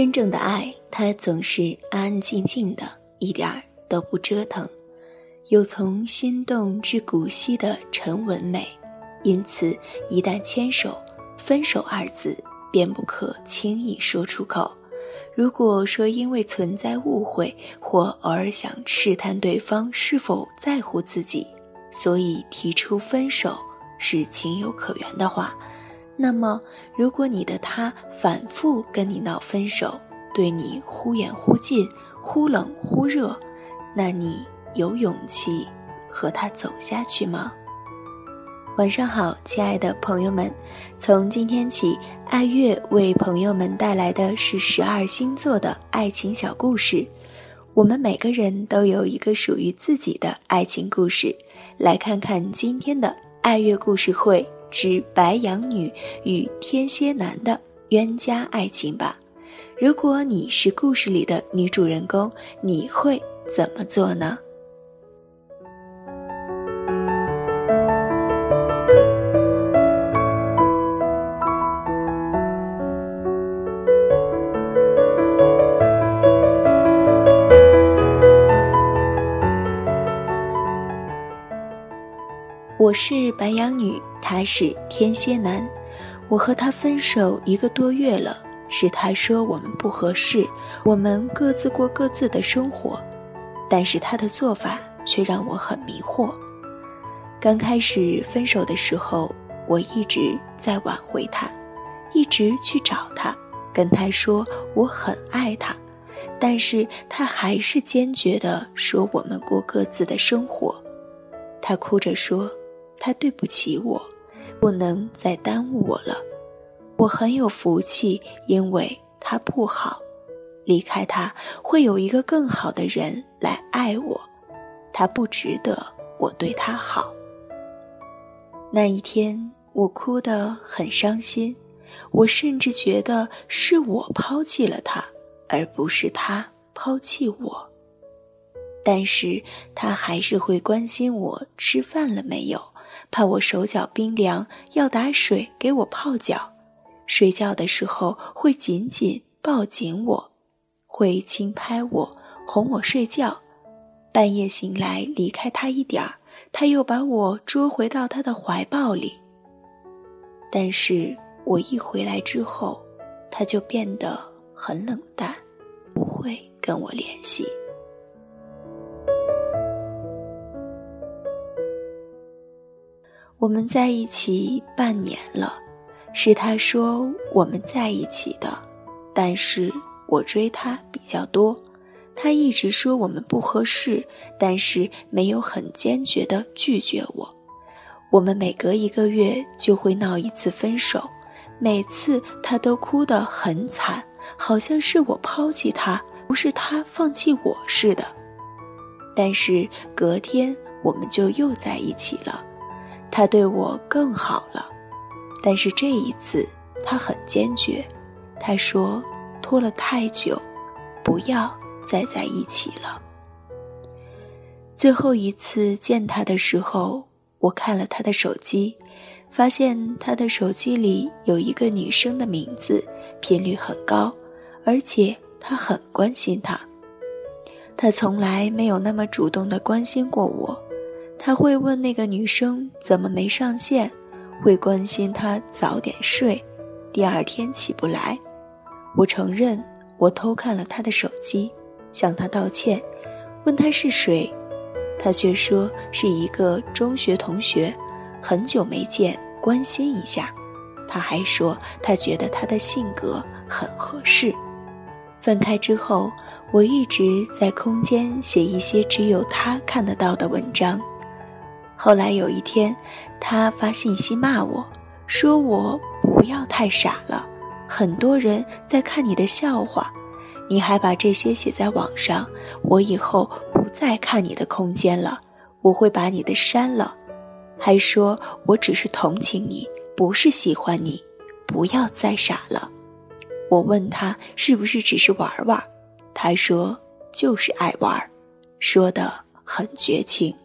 真正的爱，它总是安安静静的，一点儿都不折腾，有从心动至古稀的沉稳美。因此，一旦牵手，分手二字便不可轻易说出口。如果说因为存在误会或偶尔想试探对方是否在乎自己，所以提出分手是情有可原的话，那么如果你的他反复跟你闹分手，对你忽远忽近、忽冷忽热，那你有勇气和他走下去吗？晚上好，亲爱的朋友们。从今天起，爱月为朋友们带来的是十二星座的爱情小故事。我们每个人都有一个属于自己的爱情故事。来看看今天的爱月故事会之白羊女与天蝎男的冤家爱情吧。如果你是故事里的女主人公，你会怎么做呢？我是白羊女，他是天蝎男。我和他分手一个多月了，是他说我们不合适，我们各自过各自的生活。但是他的做法却让我很迷惑。刚开始分手的时候，我一直在挽回他，一直去找他，跟他说我很爱他，但是他还是坚决地说我们过各自的生活。他哭着说。他对不起我，不能再耽误我了。我很有福气，因为他不好，离开他会有一个更好的人来爱我。他不值得我对他好。那一天，我哭得很伤心，我甚至觉得是我抛弃了他，而不是他抛弃我。但是他还是会关心我吃饭了没有。怕我手脚冰凉，要打水给我泡脚；睡觉的时候会紧紧抱紧我，会轻拍我，哄我睡觉。半夜醒来离开他一点儿，他又把我捉回到他的怀抱里。但是我一回来之后，他就变得很冷淡，不会跟我联系。我们在一起半年了，是他说我们在一起的，但是我追他比较多，他一直说我们不合适，但是没有很坚决的拒绝我。我们每隔一个月就会闹一次分手，每次他都哭得很惨，好像是我抛弃他，不是他放弃我似的。但是隔天我们就又在一起了。他对我更好了，但是这一次他很坚决。他说：“拖了太久，不要再在一起了。”最后一次见他的时候，我看了他的手机，发现他的手机里有一个女生的名字，频率很高，而且他很关心她。他从来没有那么主动的关心过我。他会问那个女生怎么没上线，会关心她早点睡，第二天起不来。我承认我偷看了他的手机，向他道歉，问他是谁，他却说是一个中学同学，很久没见，关心一下。他还说他觉得他的性格很合适。分开之后，我一直在空间写一些只有他看得到的文章。后来有一天，他发信息骂我，说我不要太傻了，很多人在看你的笑话，你还把这些写在网上，我以后不再看你的空间了，我会把你的删了，还说我只是同情你，不是喜欢你，不要再傻了。我问他是不是只是玩玩，他说就是爱玩，说的很绝情。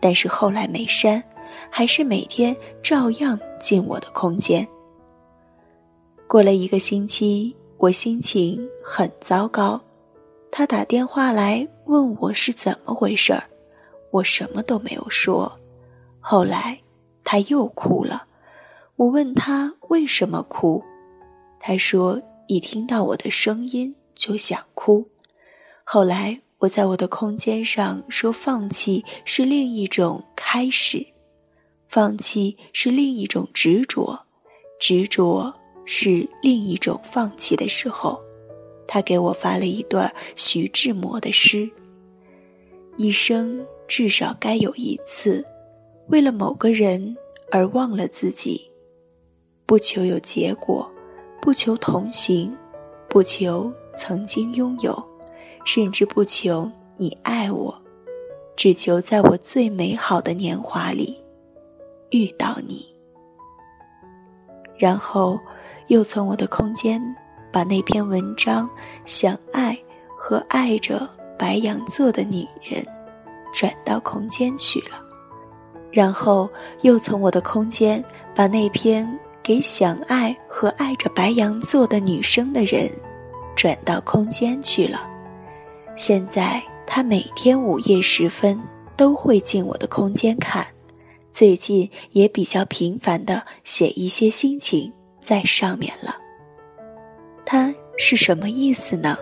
但是后来没删，还是每天照样进我的空间。过了一个星期，我心情很糟糕。他打电话来问我是怎么回事儿，我什么都没有说。后来他又哭了，我问他为什么哭，他说一听到我的声音就想哭。后来我在我的空间上说，放弃是另一种开始，放弃是另一种执着，执着是另一种放弃的时候。他给我发了一段徐志摩的诗：“一生至少该有一次，为了某个人而忘了自己，不求有结果，不求同行，不求曾经拥有，甚至不求你爱我，只求在我最美好的年华里遇到你。”然后又从我的空间。把那篇文章《想爱和爱着白羊座的女人》转到空间去了，然后又从我的空间把那篇给想爱和爱着白羊座的女生的人转到空间去了。现在他每天午夜时分都会进我的空间看，最近也比较频繁的写一些心情在上面了。他是什么意思呢？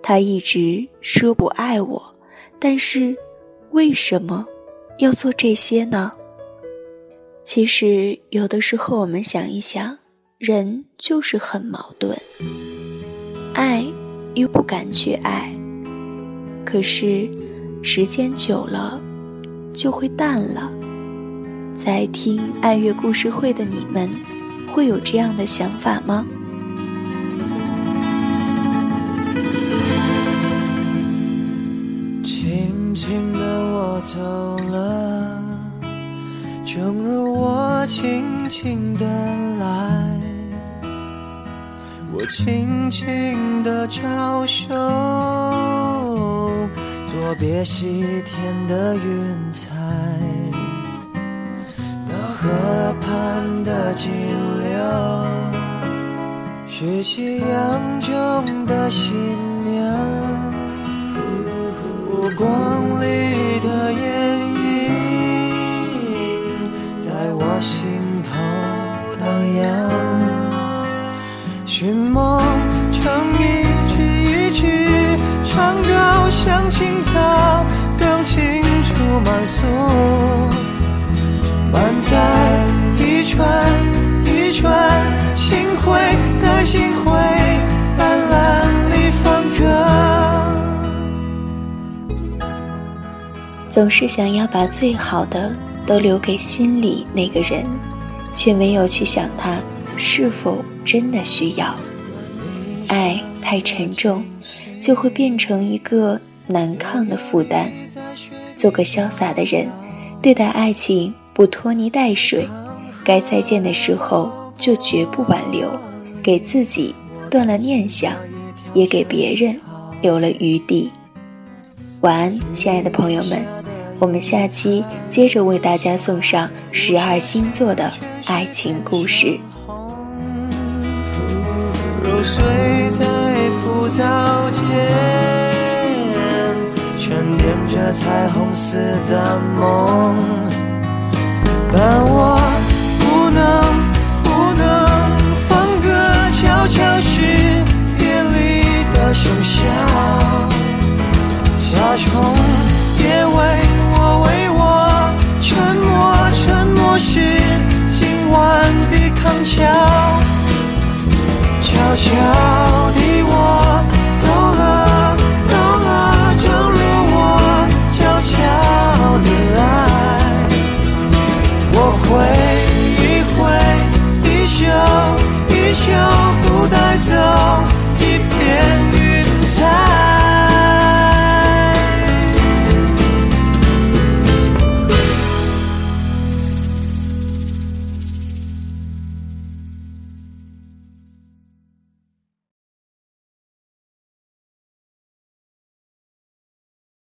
他一直说不爱我，但是为什么要做这些呢？其实有的时候我们想一想，人就是很矛盾，爱又不敢去爱，可是时间久了就会淡了。在听爱乐故事会的你们，会有这样的想法吗？轻轻地我走了，正如我轻轻的来，我轻轻的招手，作别西天的云彩，到河畔的金柳，是夕阳中的新娘。光里总是想要把最好的都留给心里那个人，却没有去想他是否真的需要。爱太沉重，就会变成一个难抗的负担。做个潇洒的人，对待爱情不拖泥带水，该再见的时候就绝不挽留，给自己断了念想，也给别人留了余地。晚安，亲爱的朋友们。我们下期接着为大家送上十二星座的爱情故事。揉碎在浮藻间，沉淀着彩虹似的梦。